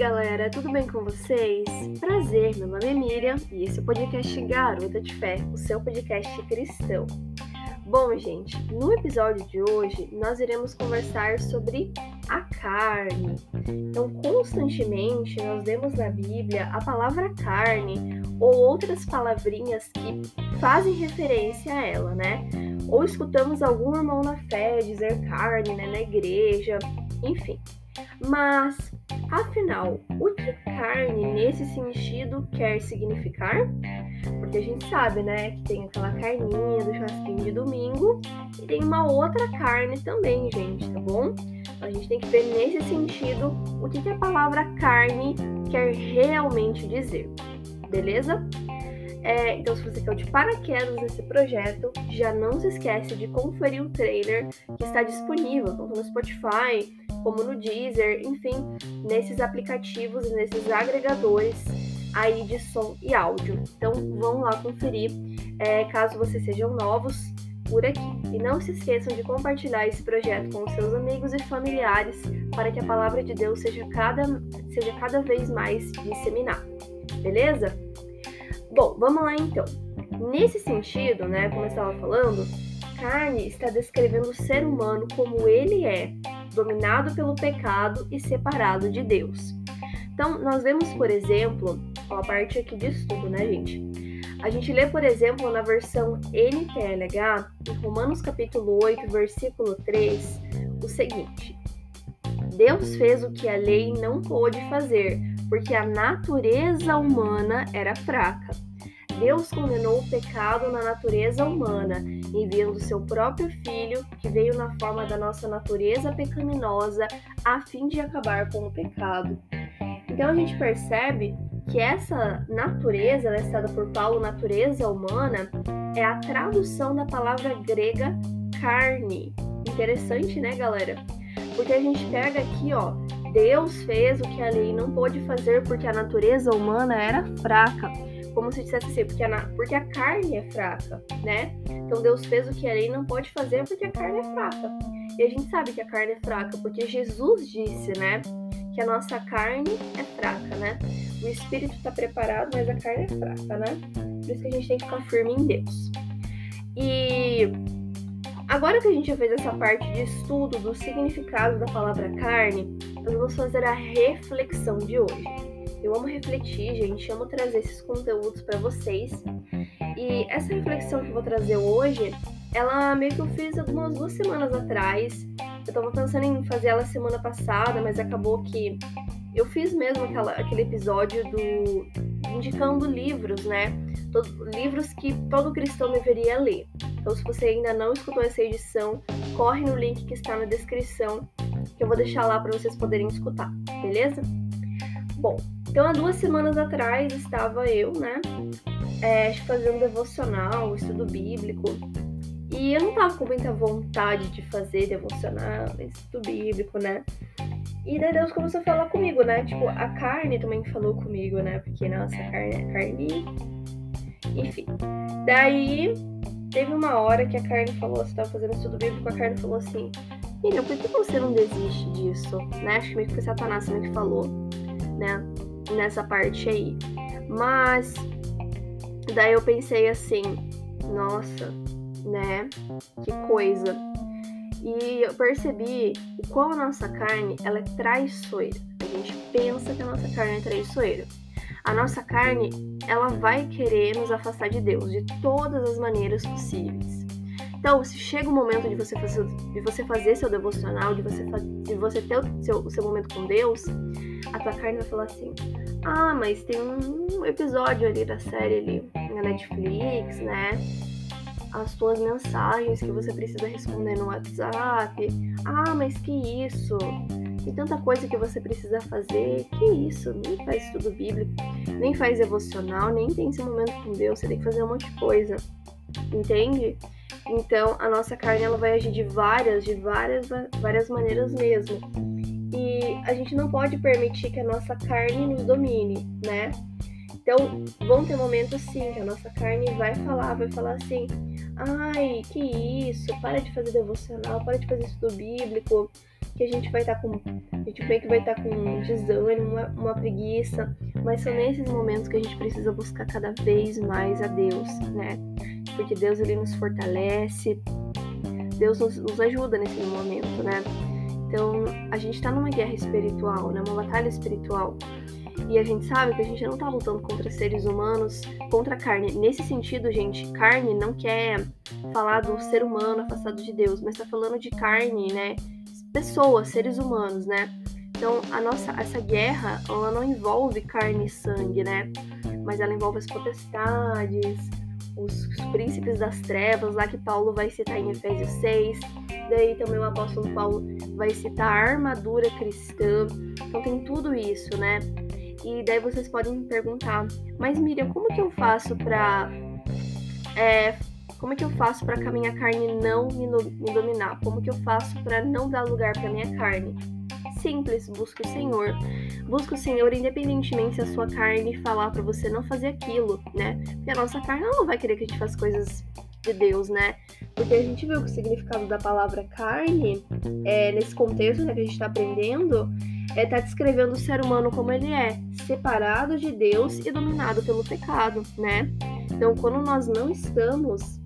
galera, tudo bem com vocês? Prazer, meu nome é Miriam e esse é o podcast Garota de Fé, o seu podcast cristão. Bom, gente, no episódio de hoje nós iremos conversar sobre a carne. Então, constantemente nós vemos na Bíblia a palavra carne ou outras palavrinhas que fazem referência a ela, né? Ou escutamos algum irmão na fé dizer carne né, na igreja, enfim. Mas, afinal, o que carne nesse sentido quer significar? Porque a gente sabe, né, que tem aquela carninha do churrasquinho de domingo e tem uma outra carne também, gente, tá bom? Então, a gente tem que ver nesse sentido o que, que a palavra carne quer realmente dizer, beleza? É, então, se você quer de paraquedas nesse projeto, já não se esquece de conferir o trailer que está disponível tanto no Spotify como no Deezer, enfim, nesses aplicativos nesses agregadores aí de som e áudio. Então, vão lá conferir, é, caso vocês sejam novos por aqui. E não se esqueçam de compartilhar esse projeto com os seus amigos e familiares para que a palavra de Deus seja cada, seja cada vez mais disseminada. Beleza? Bom, vamos lá então. Nesse sentido, né, como eu estava falando, carne está descrevendo o ser humano como ele é, dominado pelo pecado e separado de Deus. Então, nós vemos, por exemplo, ó, a parte aqui de estudo, né, gente? A gente lê, por exemplo, na versão NTLH, em Romanos capítulo 8, versículo 3, o seguinte: Deus fez o que a lei não pôde fazer, porque a natureza humana era fraca. Deus condenou o pecado na natureza humana, enviando seu próprio Filho, que veio na forma da nossa natureza pecaminosa, a fim de acabar com o pecado. Então a gente percebe que essa natureza, listada por Paulo, natureza humana, é a tradução da palavra grega carne. Interessante, né, galera? Porque a gente pega aqui, ó, Deus fez o que a lei não pôde fazer porque a natureza humana era fraca. Como se dissesse assim, porque a, porque a carne é fraca, né? Então Deus fez o que a lei não pode fazer porque a carne é fraca. E a gente sabe que a carne é fraca porque Jesus disse, né? Que a nossa carne é fraca, né? O espírito está preparado, mas a carne é fraca, né? Por isso que a gente tem que ficar firme em Deus. E Agora que a gente já fez essa parte de estudo do significado da palavra carne, nós vamos fazer a reflexão de hoje. Eu amo refletir, gente, amo trazer esses conteúdos para vocês. E essa reflexão que eu vou trazer hoje, ela meio que eu fiz algumas duas semanas atrás. Eu tava pensando em fazer ela semana passada, mas acabou que eu fiz mesmo aquela, aquele episódio do indicando livros, né? Todo, livros que todo cristão deveria ler. Então, se você ainda não escutou essa edição, corre no link que está na descrição, que eu vou deixar lá para vocês poderem escutar, beleza? Bom, então há duas semanas atrás estava eu, né, é, fazendo devocional, estudo bíblico, e eu não tava com muita vontade de fazer devocional, estudo bíblico, né? E daí Deus começou a falar comigo, né? Tipo, a carne também falou comigo, né? Porque, nossa, a carne é carne. Enfim. Daí teve uma hora que a carne falou, você tava fazendo estudo bíblico, a carne falou assim, Miriam, por que você não desiste disso? Né? Acho que meio que foi Satanás também que falou, né? Nessa parte aí. Mas daí eu pensei assim, nossa, né? Que coisa. E eu percebi o quão a nossa carne ela é traiçoeira. A gente pensa que a nossa carne é traiçoeira. A nossa carne, ela vai querer nos afastar de Deus de todas as maneiras possíveis. Então, se chega o momento de você fazer, de você fazer seu devocional, de você, de você ter o seu, o seu momento com Deus, a tua carne vai falar assim: Ah, mas tem um episódio ali da série ali na Netflix, né? As tuas mensagens que você precisa responder no WhatsApp. Ah, mas que isso? Tem tanta coisa que você precisa fazer. Que isso? Nem faz estudo bíblico, nem faz devocional, nem tem esse momento com Deus. Você tem que fazer um monte de coisa. Entende? Então, a nossa carne ela vai agir de várias, de várias, várias maneiras mesmo. A gente não pode permitir que a nossa carne nos domine, né? Então, vão ter momentos sim que a nossa carne vai falar, vai falar assim: ai, que isso, para de fazer devocional, para de fazer estudo bíblico, que a gente vai estar tá com. A gente vê que vai estar tá com desânimo, uma, uma preguiça. Mas são nesses momentos que a gente precisa buscar cada vez mais a Deus, né? Porque Deus ele nos fortalece, Deus nos, nos ajuda nesse momento, né? Então, a gente está numa guerra espiritual, né? Uma batalha espiritual. E a gente sabe que a gente não tá lutando contra seres humanos, contra a carne. Nesse sentido, gente, carne não quer falar do ser humano afastado de Deus, mas tá falando de carne, né? Pessoas, seres humanos, né? Então, a nossa essa guerra, ela não envolve carne e sangue, né? Mas ela envolve as potestades, os, príncipes das trevas, lá que Paulo vai citar em Efésios 6. Daí também o apóstolo Paulo vai citar a armadura cristã. Então tem tudo isso, né? E daí vocês podem me perguntar, mas Miriam, como que eu faço para é, como que eu faço para que a minha carne não me, me dominar? Como que eu faço para não dar lugar para minha carne? Simples, busque o Senhor. Busque o Senhor independentemente se a sua carne falar para você não fazer aquilo, né? Porque a nossa carne não vai querer que a gente faça coisas de Deus, né? Porque a gente viu que o significado da palavra carne, é, nesse contexto né, que a gente está aprendendo, é tá descrevendo o ser humano como ele é, separado de Deus e dominado pelo pecado, né? Então, quando nós não estamos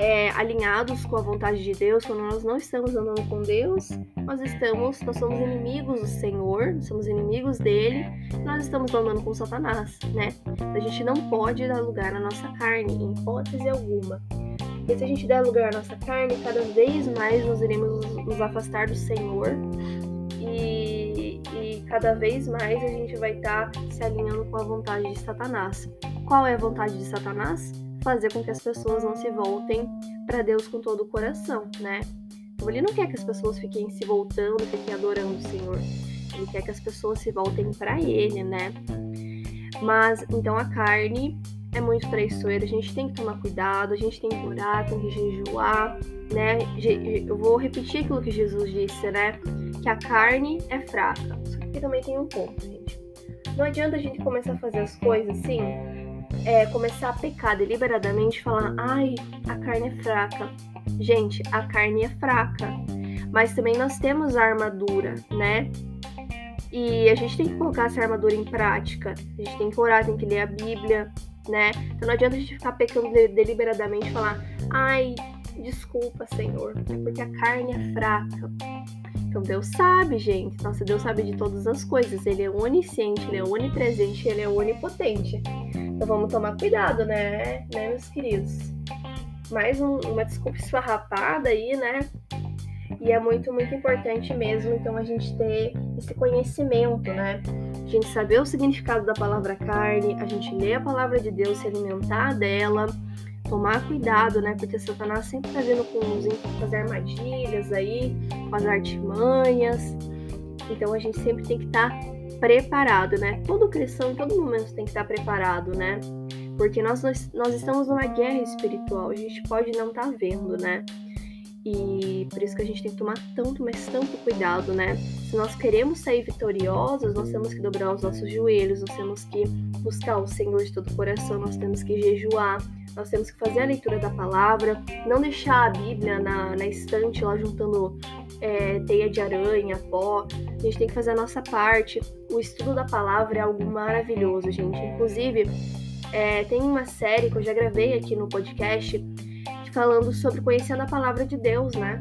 é, alinhados com a vontade de Deus, quando nós não estamos andando com Deus, nós estamos, nós somos inimigos do Senhor, somos inimigos dele, nós estamos andando com Satanás, né? A gente não pode dar lugar à nossa carne, em hipótese alguma. Porque se a gente der lugar à nossa carne, cada vez mais nós iremos nos afastar do Senhor e, e cada vez mais a gente vai estar tá se alinhando com a vontade de Satanás. Qual é a vontade de Satanás? Fazer com que as pessoas não se voltem para Deus com todo o coração, né? Então ele não quer que as pessoas fiquem se voltando, fiquem adorando o Senhor. Ele quer que as pessoas se voltem para Ele, né? Mas então a carne é muito traiçoeira, a gente tem que tomar cuidado, a gente tem que orar, tem que jejuar, né? Eu vou repetir aquilo que Jesus disse, né? Que a carne é fraca. Só que também tem um ponto, gente. Não adianta a gente começar a fazer as coisas assim, é, começar a pecar deliberadamente falar, ai, a carne é fraca. Gente, a carne é fraca. Mas também nós temos a armadura, né? E a gente tem que colocar essa armadura em prática. A gente tem que orar, tem que ler a Bíblia, né? Então não adianta a gente ficar pecando deliberadamente e falar, ai, desculpa, Senhor, é porque a carne é fraca. Então Deus sabe, gente. Nossa, Deus sabe de todas as coisas. Ele é onisciente, ele é onipresente, ele é onipotente. Então vamos tomar cuidado, né, né meus queridos? Mais um, uma desculpa esfarrapada aí, né? E é muito, muito importante mesmo, então, a gente ter esse conhecimento, né? A gente saber o significado da palavra carne, a gente ler a palavra de Deus, se alimentar dela, tomar cuidado, né? Porque Satanás sempre tá vindo com, com as armadilhas aí, com as artimanhas. Então a gente sempre tem que estar tá preparado, né? Todo cristão em todo momento tem que estar tá preparado, né? Porque nós, nós, nós estamos numa guerra espiritual, a gente pode não estar tá vendo, né? E por isso que a gente tem que tomar tanto, mas tanto cuidado, né? Se nós queremos sair vitoriosos, nós temos que dobrar os nossos joelhos, nós temos que buscar o Senhor de todo o coração, nós temos que jejuar, nós temos que fazer a leitura da palavra, não deixar a Bíblia na, na estante lá juntando é, teia de aranha, pó. A gente tem que fazer a nossa parte. O estudo da palavra é algo maravilhoso, gente. Inclusive, é, tem uma série que eu já gravei aqui no podcast falando sobre conhecendo a palavra de Deus, né?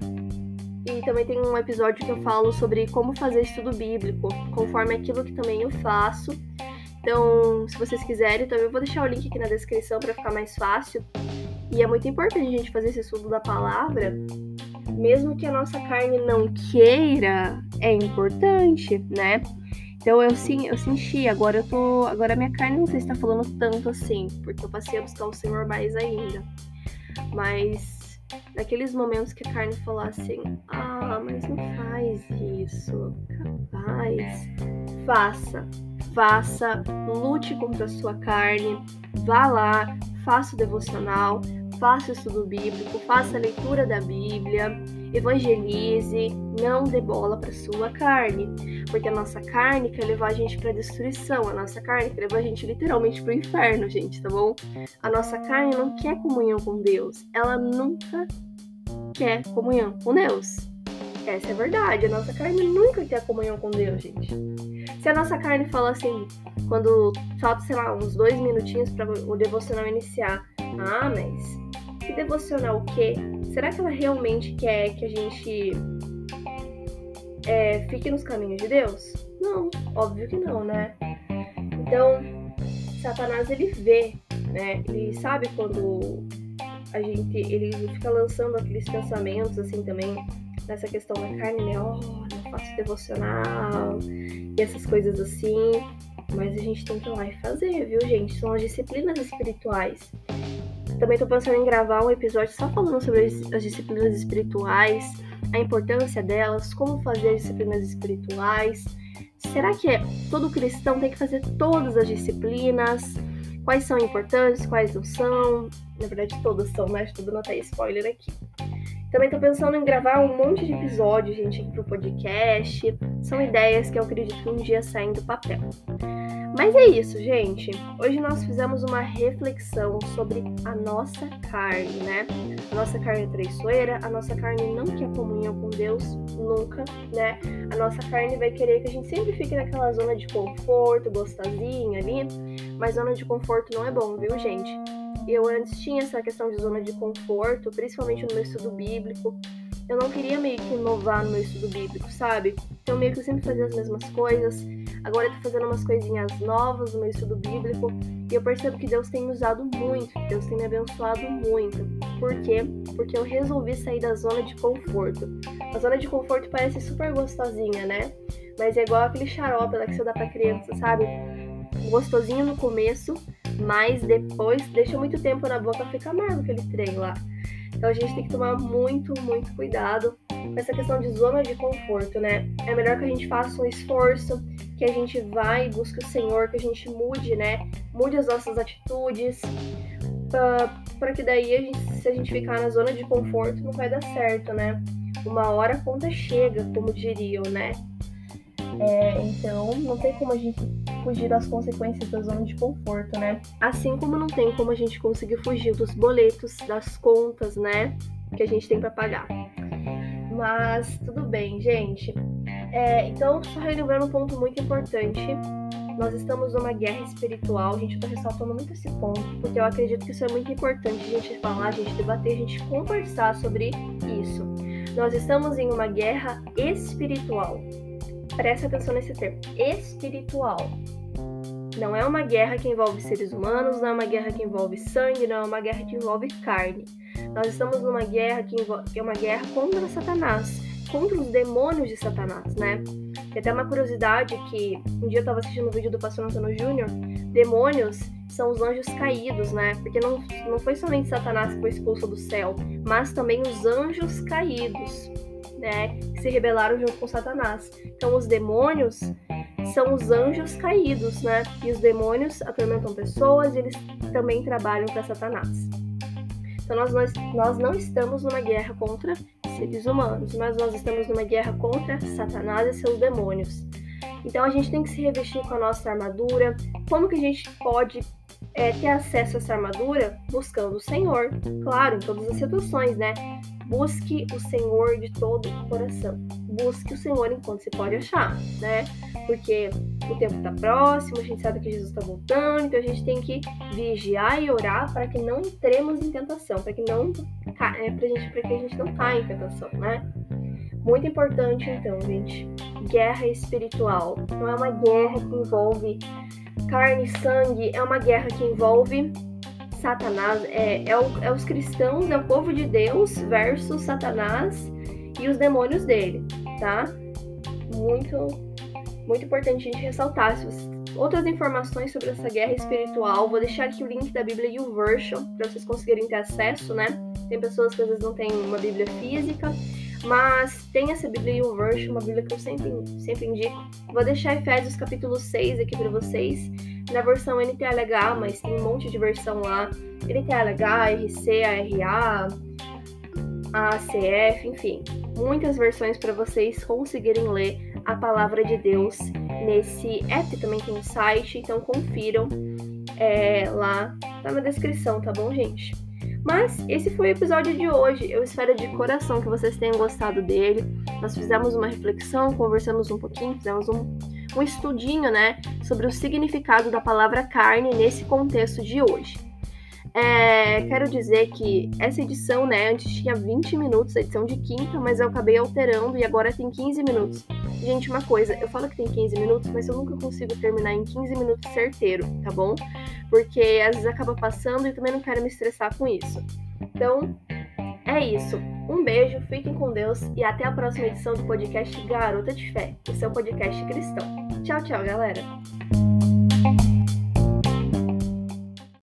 E também tem um episódio que eu falo sobre como fazer estudo bíblico, conforme aquilo que também eu faço. Então, se vocês quiserem, também eu vou deixar o link aqui na descrição para ficar mais fácil. E é muito importante a gente fazer esse estudo da palavra, mesmo que a nossa carne não queira, é importante, né? Então eu sim, eu senti, agora eu tô, agora minha carne não sei se tá falando tanto assim, porque eu passei a buscar o Senhor mais ainda. Mas naqueles momentos que a carne falou assim: Ah, mas não faz isso, capaz. Faça, faça, lute contra a sua carne, vá lá, faça o devocional, faça o estudo bíblico, faça a leitura da Bíblia, evangelize, não dê bola para sua carne, porque a nossa carne quer levar a gente para destruição, a nossa carne quer levar a gente literalmente para o inferno, gente, tá bom? A nossa carne não quer comunhão com Deus, ela nunca quer comunhão com Deus. Essa é a verdade, a nossa carne nunca quer comunhão com Deus, gente. Se a nossa carne fala assim, quando falta, sei lá, uns dois minutinhos para o devocional iniciar, ah, mas que devocional o quê? Será que ela realmente quer que a gente é, fique nos caminhos de Deus? Não, óbvio que não, né? Então, Satanás ele vê, né? Ele sabe quando a gente ele fica lançando aqueles pensamentos assim também nessa questão da carne, né? Oh, não faço devocional e essas coisas assim. Mas a gente tem que ir lá e fazer, viu, gente? São as disciplinas espirituais. Também tô pensando em gravar um episódio só falando sobre as disciplinas espirituais, a importância delas, como fazer as disciplinas espirituais. Será que é, todo cristão tem que fazer todas as disciplinas? Quais são importantes, quais não são? Na verdade, todas são, né? Tudo não tem spoiler aqui. Também tô pensando em gravar um monte de episódios, gente, aqui pro podcast. São ideias que eu acredito que um dia saem do papel. Mas é isso, gente. Hoje nós fizemos uma reflexão sobre a nossa carne, né? A nossa carne traiçoeira, a nossa carne não quer comunhão com Deus nunca, né? A nossa carne vai querer que a gente sempre fique naquela zona de conforto, gostosinha ali, mas zona de conforto não é bom, viu, gente? Eu antes tinha essa questão de zona de conforto, principalmente no meu estudo bíblico eu não queria meio que inovar no meu estudo bíblico, sabe? Então meio que eu sempre fazia as mesmas coisas. Agora eu tô fazendo umas coisinhas novas no meu estudo bíblico e eu percebo que Deus tem me usado muito, Deus tem me abençoado muito. Por quê? Porque eu resolvi sair da zona de conforto. A zona de conforto parece super gostosinha, né? Mas é igual aquele xarope lá que você dá pra criança, sabe? Gostosinho no começo, mas depois deixa muito tempo na boca, fica amargo aquele trem lá. Então a gente tem que tomar muito, muito cuidado com essa questão de zona de conforto, né? É melhor que a gente faça um esforço, que a gente vá e busque o Senhor, que a gente mude, né? Mude as nossas atitudes, para que daí, a gente, se a gente ficar na zona de conforto, não vai dar certo, né? Uma hora a conta chega, como diriam, né? É, então, não tem como a gente fugir das consequências da zona de conforto, né? Assim como não tem como a gente conseguir fugir dos boletos, das contas, né? Que a gente tem para pagar. Mas tudo bem, gente. É, então, só relembrando um ponto muito importante. Nós estamos numa guerra espiritual, a gente está ressaltando muito esse ponto, porque eu acredito que isso é muito importante a gente falar, a gente debater, a gente conversar sobre isso. Nós estamos em uma guerra espiritual. Presta atenção nesse termo, espiritual. Não é uma guerra que envolve seres humanos, não é uma guerra que envolve sangue, não é uma guerra que envolve carne. Nós estamos numa guerra que, que é uma guerra contra Satanás, contra os demônios de Satanás, né? Tem até uma curiosidade que um dia eu estava assistindo um vídeo do pastor Antônio Júnior, demônios são os anjos caídos, né? Porque não, não foi somente Satanás que foi expulso do céu, mas também os anjos caídos, né? Que se rebelaram junto com Satanás. Então os demônios são os anjos caídos, né? E os demônios atormentam pessoas e eles também trabalham para Satanás. Então nós, nós, nós não estamos numa guerra contra seres humanos, mas nós estamos numa guerra contra Satanás e seus demônios. Então a gente tem que se revestir com a nossa armadura. Como que a gente pode é, ter acesso a essa armadura? Buscando o Senhor, claro, em todas as situações, né? Busque o Senhor de todo o coração. Busque o Senhor enquanto se pode achar, né? Porque o tempo está próximo, a gente sabe que Jesus está voltando, então a gente tem que vigiar e orar para que não entremos em tentação, para que não é, pra gente, para que a gente não caia em tentação, né? Muito importante, então, gente. Guerra espiritual. Não é uma guerra que envolve carne e sangue, é uma guerra que envolve Satanás, é, é, o, é os cristãos, é o povo de Deus versus Satanás e os demônios dele, tá? Muito, muito importante a gente ressaltar. Outras informações sobre essa guerra espiritual, vou deixar aqui o link da Bíblia e o Version para vocês conseguirem ter acesso, né? Tem pessoas que às vezes não têm uma Bíblia física, mas tem essa Bíblia e o Version, uma Bíblia que eu sempre, sempre indico. Vou deixar Efésios capítulo 6 aqui para vocês na versão NTLH, mas tem um monte de versão lá. NTLH, RC, ARA, ACF, enfim, muitas versões para vocês conseguirem ler a palavra de Deus nesse app. Também tem um site, então confiram é, lá, tá na descrição, tá bom, gente? Mas esse foi o episódio de hoje. Eu espero de coração que vocês tenham gostado dele. Nós fizemos uma reflexão, conversamos um pouquinho, fizemos um, um estudinho, né, sobre o significado da palavra carne nesse contexto de hoje. É, quero dizer que essa edição, né, antes tinha 20 minutos, edição de quinta, mas eu acabei alterando e agora tem 15 minutos. Gente, uma coisa, eu falo que tem 15 minutos, mas eu nunca consigo terminar em 15 minutos certeiro, tá bom? Porque às vezes acaba passando e também não quero me estressar com isso. Então, é isso. Um beijo, fiquem com Deus e até a próxima edição do podcast Garota de Fé, o seu podcast cristão. Tchau, tchau, galera!